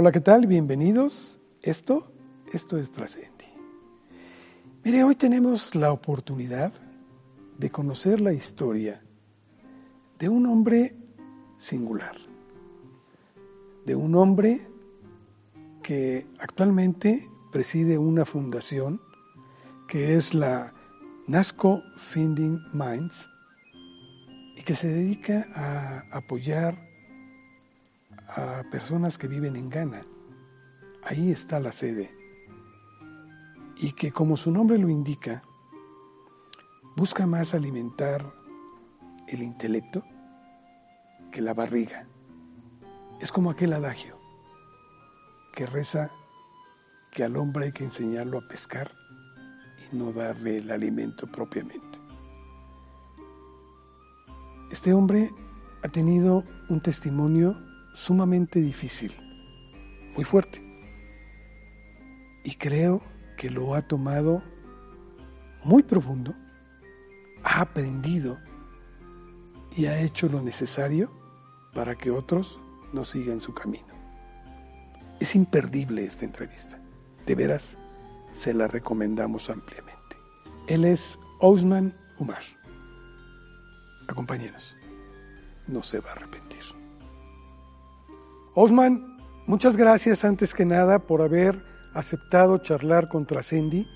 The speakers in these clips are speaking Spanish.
Hola, ¿qué tal? Bienvenidos. Esto, esto es Trascendi. Mire, hoy tenemos la oportunidad de conocer la historia de un hombre singular, de un hombre que actualmente preside una fundación que es la NASCO Finding Minds y que se dedica a apoyar a personas que viven en Ghana. Ahí está la sede. Y que como su nombre lo indica, busca más alimentar el intelecto que la barriga. Es como aquel adagio que reza que al hombre hay que enseñarlo a pescar y no darle el alimento propiamente. Este hombre ha tenido un testimonio sumamente difícil, muy fuerte. Y creo que lo ha tomado muy profundo, ha aprendido y ha hecho lo necesario para que otros no sigan su camino. Es imperdible esta entrevista. De veras, se la recomendamos ampliamente. Él es Osman Umar. Acompáñenos. No se va a arrepentir. Osman, muchas gracias antes que nada por haber aceptado charlar con Trascendi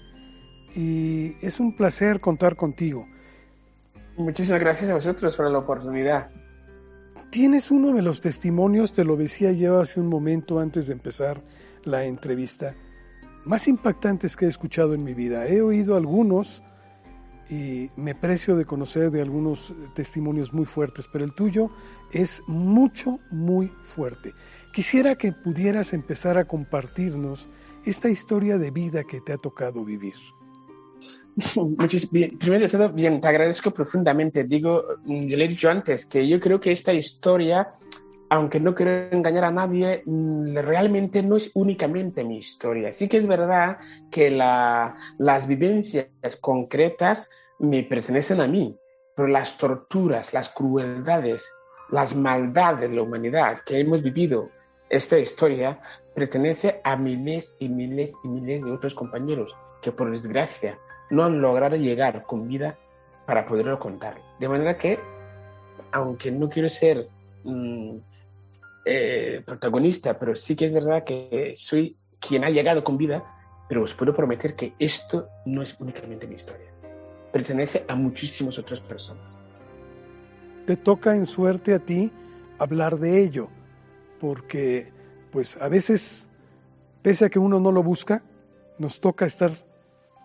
y es un placer contar contigo. Muchísimas gracias a vosotros por la oportunidad. Tienes uno de los testimonios, te lo decía yo hace un momento antes de empezar la entrevista, más impactantes que he escuchado en mi vida. He oído algunos y me precio de conocer de algunos testimonios muy fuertes, pero el tuyo es mucho, muy fuerte. Quisiera que pudieras empezar a compartirnos esta historia de vida que te ha tocado vivir. primero de todo, bien, te agradezco profundamente. Digo, mm, le he dicho antes que yo creo que esta historia, aunque no quiero engañar a nadie, mm, realmente no es únicamente mi historia. Sí que es verdad que las vivencias concretas me pertenecen a mí, pero las torturas, las crueldades, las maldades de la humanidad que hemos vivido esta historia pertenece a miles y miles y miles de otros compañeros que por desgracia no han logrado llegar con vida para poderlo contar. De manera que, aunque no quiero ser mm, eh, protagonista, pero sí que es verdad que soy quien ha llegado con vida, pero os puedo prometer que esto no es únicamente mi historia pertenece a muchísimas otras personas. Te toca en suerte a ti hablar de ello, porque pues a veces, pese a que uno no lo busca, nos toca estar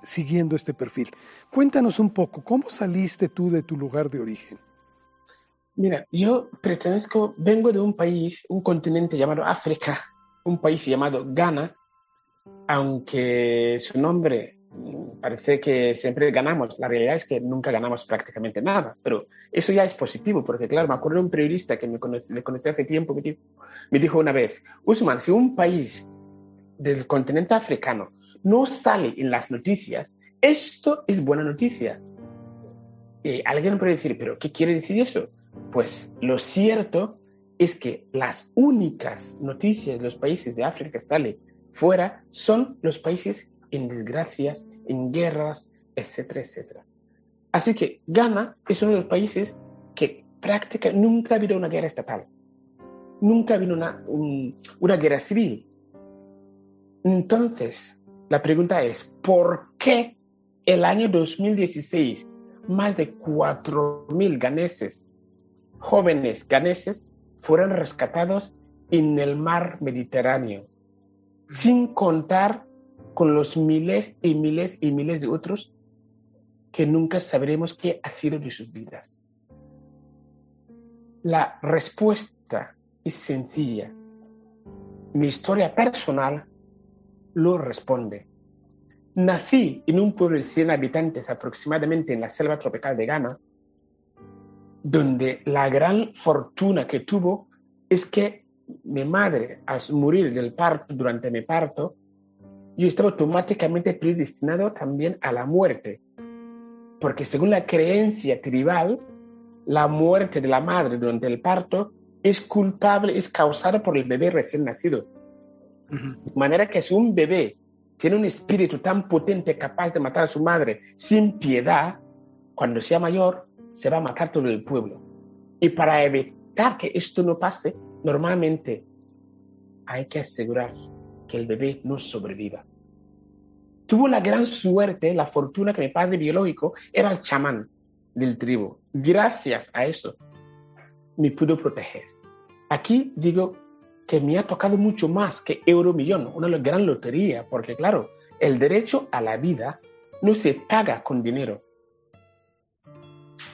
siguiendo este perfil. Cuéntanos un poco, ¿cómo saliste tú de tu lugar de origen? Mira, yo pertenezco, vengo de un país, un continente llamado África, un país llamado Ghana, aunque su nombre parece que siempre ganamos. La realidad es que nunca ganamos prácticamente nada, pero eso ya es positivo, porque claro, me acuerdo de un periodista que me conocí, le conocí hace tiempo, me dijo, me dijo una vez, Usman, si un país del continente africano no sale en las noticias, esto es buena noticia. Y alguien puede decir, pero ¿qué quiere decir eso? Pues lo cierto es que las únicas noticias de los países de África que salen fuera son los países en desgracias, en guerras, etcétera, etcétera. Así que Ghana es uno de los países que prácticamente nunca ha habido una guerra estatal, nunca ha habido una, una guerra civil. Entonces, la pregunta es, ¿por qué el año 2016 más de 4.000 ganeses, jóvenes ganeses, fueron rescatados en el mar Mediterráneo, sin contar con los miles y miles y miles de otros que nunca sabremos qué ha sido de sus vidas. La respuesta es sencilla. Mi historia personal lo responde. Nací en un pueblo de 100 habitantes aproximadamente en la selva tropical de Ghana, donde la gran fortuna que tuvo es que mi madre, al morir del parto, durante mi parto, yo estaba automáticamente predestinado también a la muerte. Porque según la creencia tribal, la muerte de la madre durante el parto es culpable, es causada por el bebé recién nacido. De manera que si un bebé tiene un espíritu tan potente capaz de matar a su madre sin piedad, cuando sea mayor, se va a matar todo el pueblo. Y para evitar que esto no pase, normalmente hay que asegurar que el bebé no sobreviva. Tuvo la gran suerte, la fortuna que mi padre biológico era el chamán del tribu. Gracias a eso me pudo proteger. Aquí digo que me ha tocado mucho más que Euromillón, una gran lotería, porque claro, el derecho a la vida no se paga con dinero.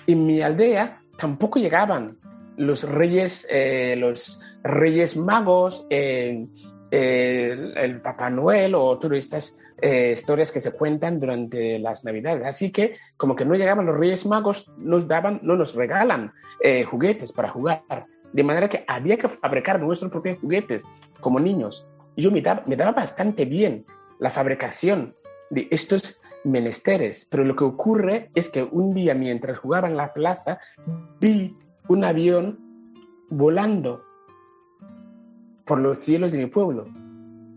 En mi aldea tampoco llegaban los reyes, eh, los reyes magos, eh, el Papá Noel o todas estas eh, historias que se cuentan durante las Navidades. Así que como que no llegaban los Reyes Magos, nos daban, no nos regalan eh, juguetes para jugar. De manera que había que fabricar nuestros propios juguetes como niños. Yo me daba, me daba bastante bien la fabricación de estos menesteres, pero lo que ocurre es que un día mientras jugaba en la plaza vi un avión volando por los cielos de mi pueblo.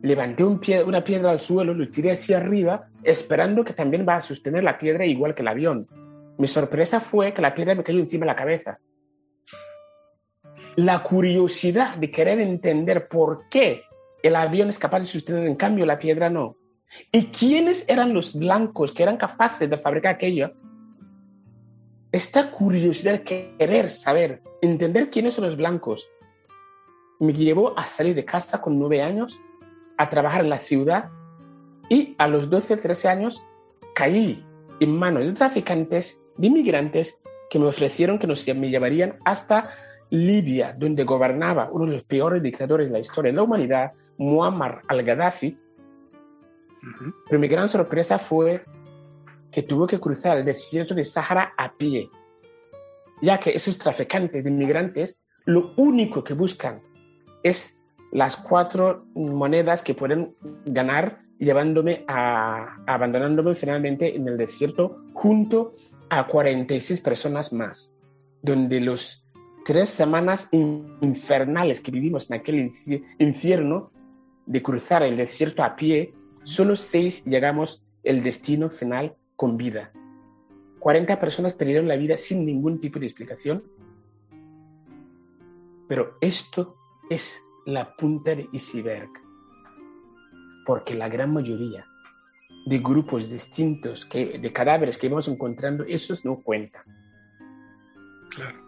Levanté un pie, una piedra al suelo, lo tiré hacia arriba, esperando que también va a sostener la piedra igual que el avión. Mi sorpresa fue que la piedra me cayó encima de la cabeza. La curiosidad de querer entender por qué el avión es capaz de sostener, en cambio la piedra no. ¿Y quiénes eran los blancos que eran capaces de fabricar aquello? Esta curiosidad querer saber, entender quiénes son los blancos, me llevó a salir de casa con nueve años, a trabajar en la ciudad y a los 12, 13 años caí en manos de traficantes, de inmigrantes que me ofrecieron que nos, me llevarían hasta Libia, donde gobernaba uno de los peores dictadores de la historia de la humanidad, Muammar al-Gaddafi. Pero mi gran sorpresa fue que tuvo que cruzar el desierto de Sahara a pie, ya que esos traficantes de inmigrantes lo único que buscan es las cuatro monedas que pueden ganar llevándome a, abandonándome finalmente en el desierto junto a 46 personas más, donde los tres semanas infernales que vivimos en aquel infierno de cruzar el desierto a pie, solo seis llegamos el destino final con vida. 40 personas perdieron la vida sin ningún tipo de explicación. Pero esto es la punta de iceberg, porque la gran mayoría de grupos distintos que, de cadáveres que vamos encontrando, esos no cuentan. Claro.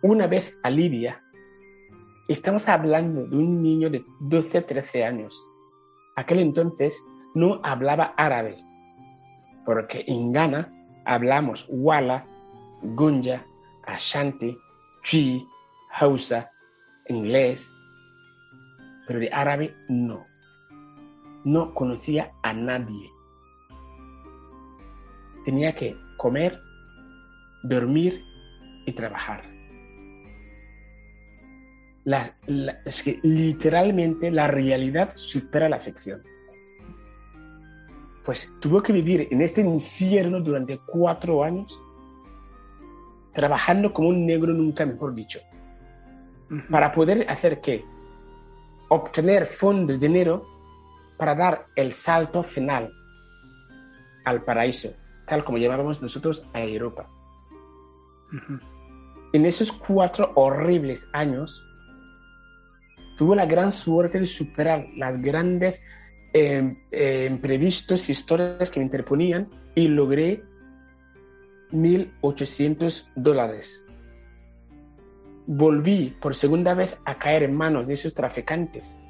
Una vez a Libia, estamos hablando de un niño de 12, 13 años. Aquel entonces no hablaba árabe, porque en Ghana hablamos Wala, Gunja, Ashanti, Chi, Hausa, inglés, pero de árabe no. No conocía a nadie. Tenía que comer, dormir y trabajar. Es que literalmente la realidad supera la ficción. Pues tuvo que vivir en este infierno durante cuatro años, trabajando como un negro nunca mejor dicho, para poder hacer qué? obtener fondos, dinero, para dar el salto final al paraíso, tal como llamábamos nosotros a Europa. En esos cuatro horribles años, tuve la gran suerte de superar las grandes eh, eh, imprevistos historias que me interponían y logré 1.800 dólares volví por segunda vez a caer en manos de esos traficantes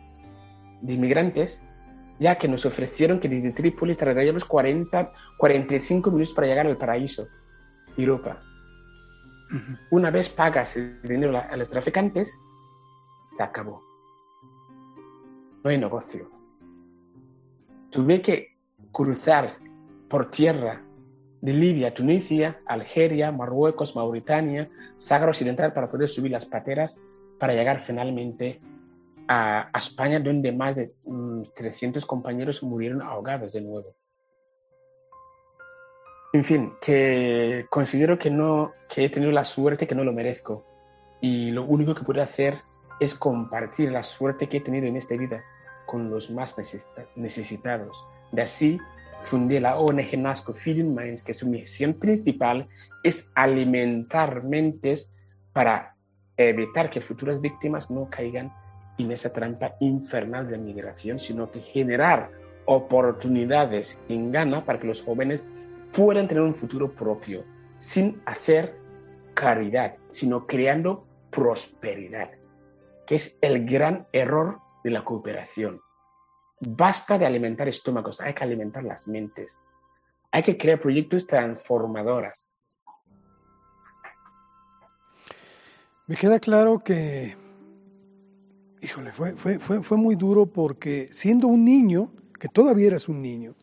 de inmigrantes, ya que nos ofrecieron que desde Trípoli tardaríamos 40, 45 minutos para llegar al paraíso, Europa. Una vez pagas el dinero a los traficantes, se acabó. No hay negocio. Tuve que cruzar por tierra de Libia, Tunisia, Algeria, Marruecos, Mauritania, Sáhara Occidental para poder subir las pateras para llegar finalmente a, España, donde más de 300 mm, compañeros murieron ahogados de nuevo. En fin, que considero que, no, que he tenido la suerte que no lo merezco. Y lo único que puedo hacer es compartir la suerte que he tenido en esta vida con los más necesitados. De así, fundé la ONG NASCO Feeding Minds, que su misión principal es alimentar mentes para evitar que futuras víctimas no caigan en esa trampa infernal de migración, sino que generar oportunidades en Ghana para que los jóvenes puedan tener un futuro propio, sin hacer caridad, sino creando prosperidad, que es el gran error de la cooperación. Basta de alimentar estómagos, hay que alimentar las mentes. Hay que crear proyectos transformadoras. Me queda claro que, híjole, fue, fue, fue, fue muy duro porque siendo un niño, que todavía eras un niño,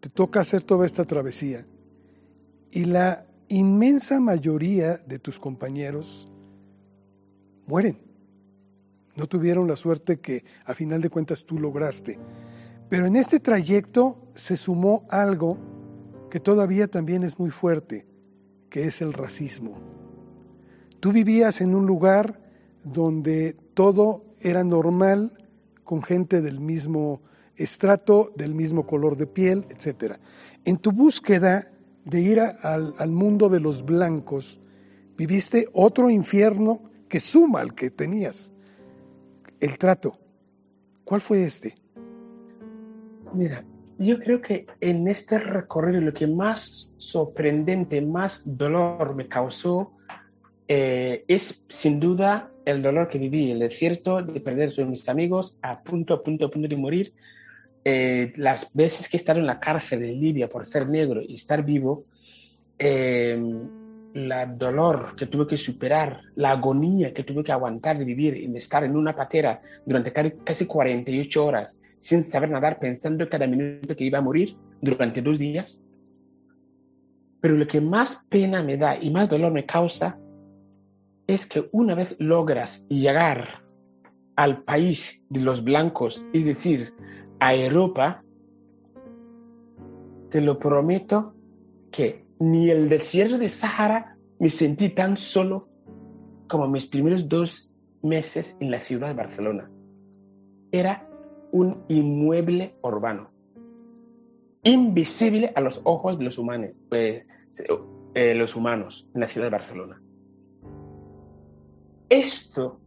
te toca hacer toda esta travesía. Y la inmensa mayoría de tus compañeros mueren. No tuvieron la suerte que a final de cuentas tú lograste. Pero en este trayecto se sumó algo que todavía también es muy fuerte, que es el racismo. Tú vivías en un lugar donde todo era normal, con gente del mismo estrato, del mismo color de piel, etc. En tu búsqueda de ir al, al mundo de los blancos, viviste otro infierno que suma al que tenías. El trato. ¿Cuál fue este? Mira, yo creo que en este recorrido lo que más sorprendente, más dolor me causó eh, es sin duda el dolor que viví, el desierto de perder a mis amigos a punto, a punto, a punto de morir. Eh, las veces que he en la cárcel en Libia por ser negro y estar vivo, eh, la dolor que tuve que superar, la agonía que tuve que aguantar de vivir y estar en una patera durante casi 48 horas sin saber nadar, pensando cada minuto que iba a morir durante dos días. Pero lo que más pena me da y más dolor me causa es que una vez logras llegar al país de los blancos, es decir, a Europa, te lo prometo que ni el desierto de Sahara me sentí tan solo como mis primeros dos meses en la ciudad de Barcelona. Era un inmueble urbano, invisible a los ojos de los humanos, eh, eh, los humanos en la ciudad de Barcelona. Esto,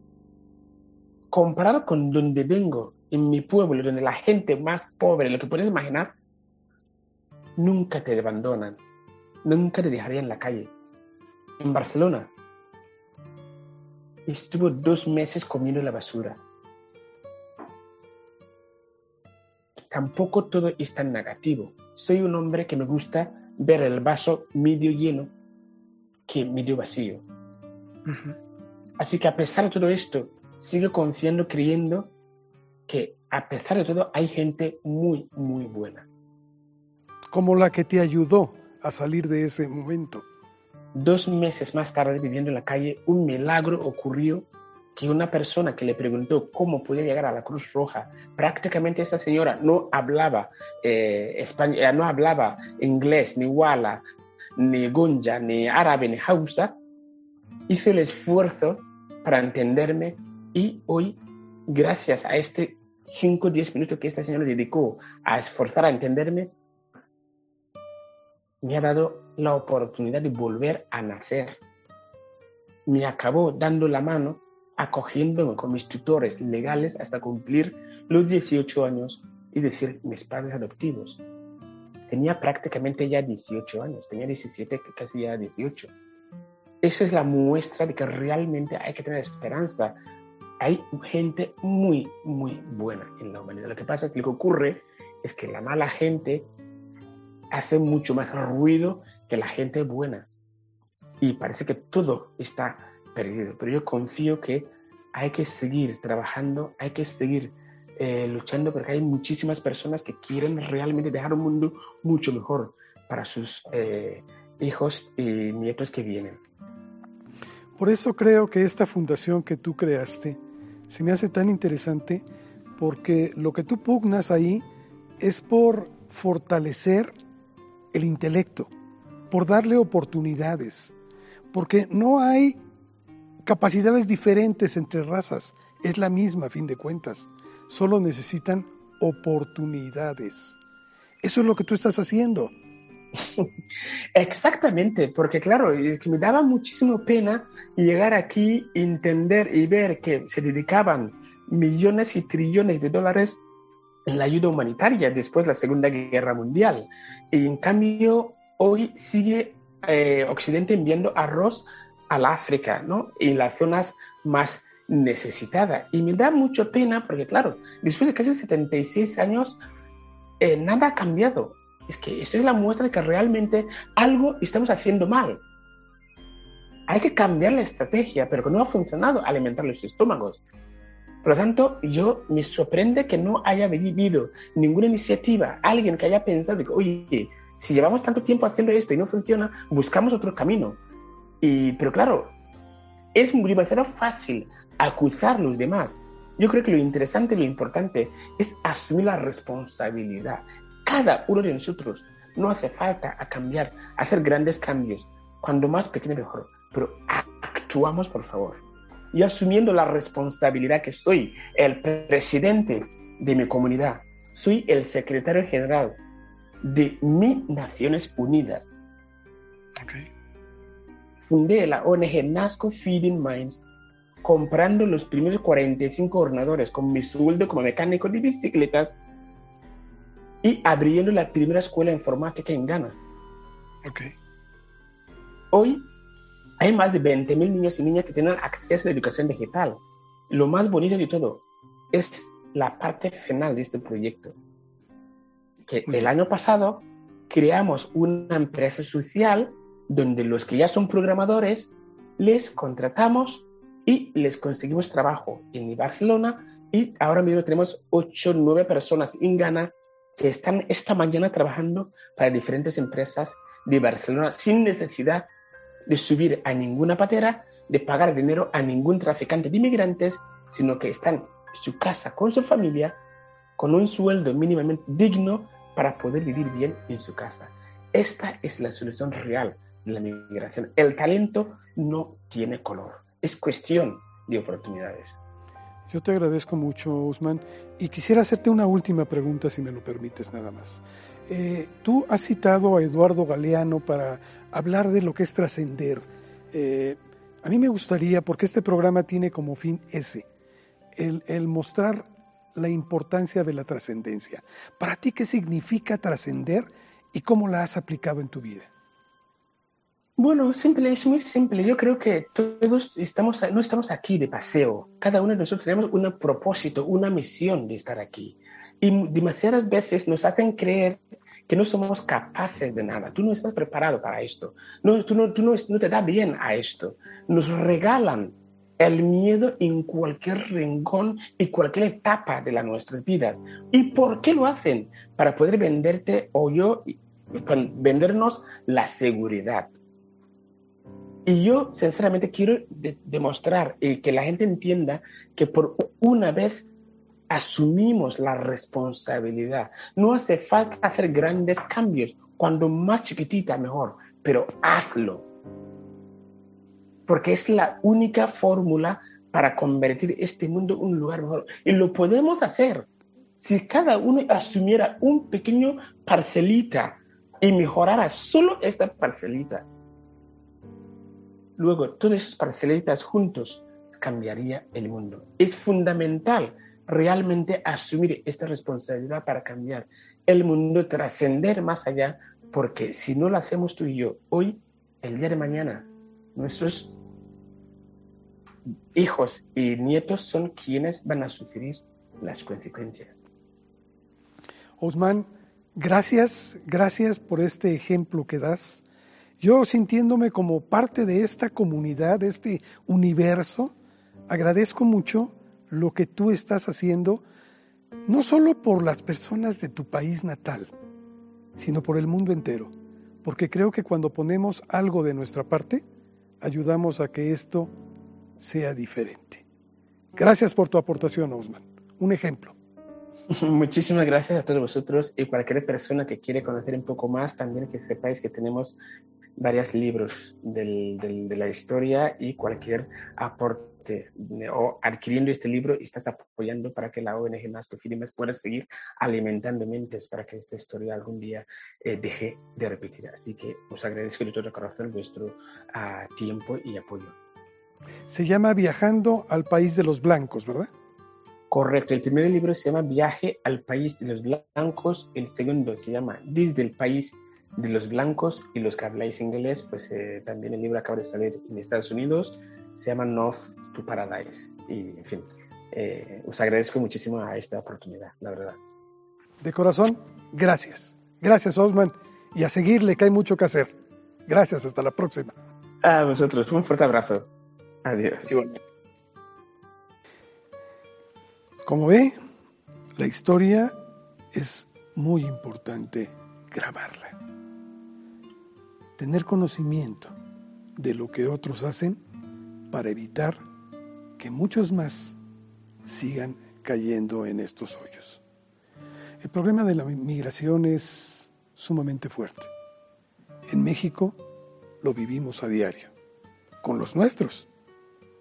comparado con donde vengo, en mi pueblo, donde la gente más pobre, lo que puedes imaginar, nunca te abandonan, nunca te dejaría en la calle. En Barcelona estuvo dos meses comiendo la basura. Tampoco todo es tan negativo. Soy un hombre que me gusta ver el vaso medio lleno que medio vacío. Así que a pesar de todo esto, sigo confiando, creyendo que a pesar de todo hay gente muy, muy buena. Como la que te ayudó a salir de ese momento. Dos meses más tarde, viviendo en la calle, un milagro ocurrió que una persona que le preguntó cómo podía llegar a la Cruz Roja, prácticamente esa señora no hablaba eh, español, eh, no hablaba inglés, ni wala, ni gunja, ni árabe, ni hausa, hizo el esfuerzo para entenderme y hoy, gracias a este 5 o 10 minutos que esta señora dedicó a esforzar a entenderme, me ha dado la oportunidad de volver a nacer. Me acabó dando la mano, acogiéndome con mis tutores legales hasta cumplir los 18 años y decir mis padres adoptivos. Tenía prácticamente ya 18 años, tenía 17, casi ya 18. Esa es la muestra de que realmente hay que tener esperanza. Hay gente muy, muy buena en la humanidad. Lo que pasa es que lo que ocurre es que la mala gente hace mucho más ruido que la gente buena. Y parece que todo está perdido. Pero yo confío que hay que seguir trabajando, hay que seguir eh, luchando porque hay muchísimas personas que quieren realmente dejar un mundo mucho mejor para sus eh, hijos y nietos que vienen. Por eso creo que esta fundación que tú creaste se me hace tan interesante porque lo que tú pugnas ahí es por fortalecer el intelecto, por darle oportunidades, porque no hay capacidades diferentes entre razas. Es la misma, a fin de cuentas. Solo necesitan oportunidades. Eso es lo que tú estás haciendo. Exactamente, porque claro, me daba muchísimo pena llegar aquí, entender y ver que se dedicaban millones y trillones de dólares la ayuda humanitaria después de la Segunda Guerra Mundial. Y en cambio, hoy sigue eh, Occidente enviando arroz al África, ¿no? En las zonas más necesitadas. Y me da mucha pena porque, claro, después de casi 76 años, eh, nada ha cambiado. Es que esto es la muestra de que realmente algo estamos haciendo mal. Hay que cambiar la estrategia, pero que no ha funcionado alimentar los estómagos. Por lo tanto, yo me sorprende que no haya vivido ninguna iniciativa, alguien que haya pensado que, oye, si llevamos tanto tiempo haciendo esto y no funciona, buscamos otro camino. Y, pero claro, es demasiado fácil acusar a los demás. Yo creo que lo interesante lo importante es asumir la responsabilidad. Cada uno de nosotros no hace falta a cambiar, hacer grandes cambios. Cuando más pequeño mejor. Pero actuamos, por favor y asumiendo la responsabilidad que soy el presidente de mi comunidad, soy el secretario general de mis Naciones Unidas. Fundé la ONG Nasco Feeding Minds comprando los primeros 45 ordenadores con mi sueldo como mecánico de bicicletas y abriendo la primera escuela informática en Ghana. Okay. Hoy hay más de 20.000 niños y niñas que tienen acceso a la educación digital. Lo más bonito de todo es la parte final de este proyecto. Que el año pasado creamos una empresa social donde los que ya son programadores les contratamos y les conseguimos trabajo en Barcelona y ahora mismo tenemos 8 o 9 personas en Ghana que están esta mañana trabajando para diferentes empresas de Barcelona sin necesidad de subir a ninguna patera, de pagar dinero a ningún traficante de inmigrantes, sino que están en su casa con su familia, con un sueldo mínimamente digno para poder vivir bien en su casa. Esta es la solución real de la migración. El talento no tiene color, es cuestión de oportunidades. Yo te agradezco mucho, Usman, y quisiera hacerte una última pregunta, si me lo permites nada más. Eh, tú has citado a Eduardo Galeano para hablar de lo que es trascender. Eh, a mí me gustaría, porque este programa tiene como fin ese, el, el mostrar la importancia de la trascendencia. Para ti, ¿qué significa trascender y cómo la has aplicado en tu vida? Bueno, simple, es muy simple. Yo creo que todos estamos, no estamos aquí de paseo. Cada uno de nosotros tenemos un propósito, una misión de estar aquí. Y demasiadas veces nos hacen creer que no somos capaces de nada. Tú no estás preparado para esto. No, tú no, tú no, no te da bien a esto. Nos regalan el miedo en cualquier rincón y cualquier etapa de las nuestras vidas. ¿Y por qué lo hacen? Para poder venderte o yo, vendernos la seguridad y yo, sinceramente, quiero demostrar y que la gente entienda que por una vez asumimos la responsabilidad. No hace falta hacer grandes cambios. Cuando más chiquitita, mejor. Pero hazlo. Porque es la única fórmula para convertir este mundo en un lugar mejor. Y lo podemos hacer. Si cada uno asumiera un pequeño parcelita y mejorara solo esta parcelita, Luego, todas esas parcelitas juntos cambiaría el mundo. Es fundamental realmente asumir esta responsabilidad para cambiar el mundo, trascender más allá, porque si no lo hacemos tú y yo hoy, el día de mañana, nuestros hijos y nietos son quienes van a sufrir las consecuencias. Osman, gracias, gracias por este ejemplo que das yo sintiéndome como parte de esta comunidad, de este universo, agradezco mucho lo que tú estás haciendo, no solo por las personas de tu país natal, sino por el mundo entero, porque creo que cuando ponemos algo de nuestra parte, ayudamos a que esto sea diferente. Gracias por tu aportación, Osman. Un ejemplo. Muchísimas gracias a todos vosotros y cualquier persona que quiere conocer un poco más, también que sepáis que tenemos varios libros del, de la historia y cualquier aporte o adquiriendo este libro estás apoyando para que la ONG Más Firmes pueda seguir alimentando mentes para que esta historia algún día eh, deje de repetir. Así que os agradezco de todo corazón vuestro uh, tiempo y apoyo. Se llama Viajando al País de los Blancos, ¿verdad? Correcto, el primer libro se llama Viaje al País de los Blancos, el segundo se llama Desde el País de los Blancos y los que habláis inglés, pues eh, también el libro acaba de salir en Estados Unidos, se llama North to Paradise. Y en fin, eh, os agradezco muchísimo a esta oportunidad, la verdad. De corazón, gracias. Gracias, Osman. Y a seguirle, que hay mucho que hacer. Gracias, hasta la próxima. A vosotros, un fuerte abrazo. Adiós. Como ve, la historia es muy importante grabarla. Tener conocimiento de lo que otros hacen para evitar que muchos más sigan cayendo en estos hoyos. El problema de la migración es sumamente fuerte. En México lo vivimos a diario, con los nuestros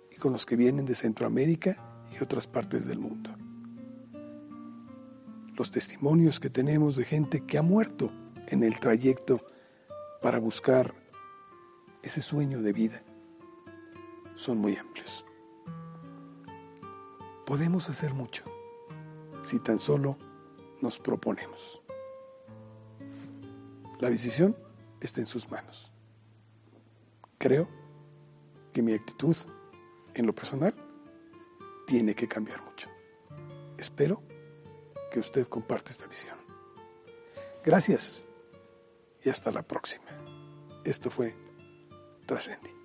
y con los que vienen de Centroamérica y otras partes del mundo. Los testimonios que tenemos de gente que ha muerto en el trayecto para buscar ese sueño de vida son muy amplios. Podemos hacer mucho si tan solo nos proponemos. La decisión está en sus manos. Creo que mi actitud en lo personal tiene que cambiar mucho. Espero que usted comparte esta visión. Gracias y hasta la próxima. Esto fue Trascendi.